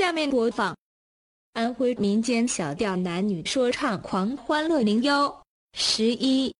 下面播放。安徽民间小调男女说唱狂欢乐零幺。十一。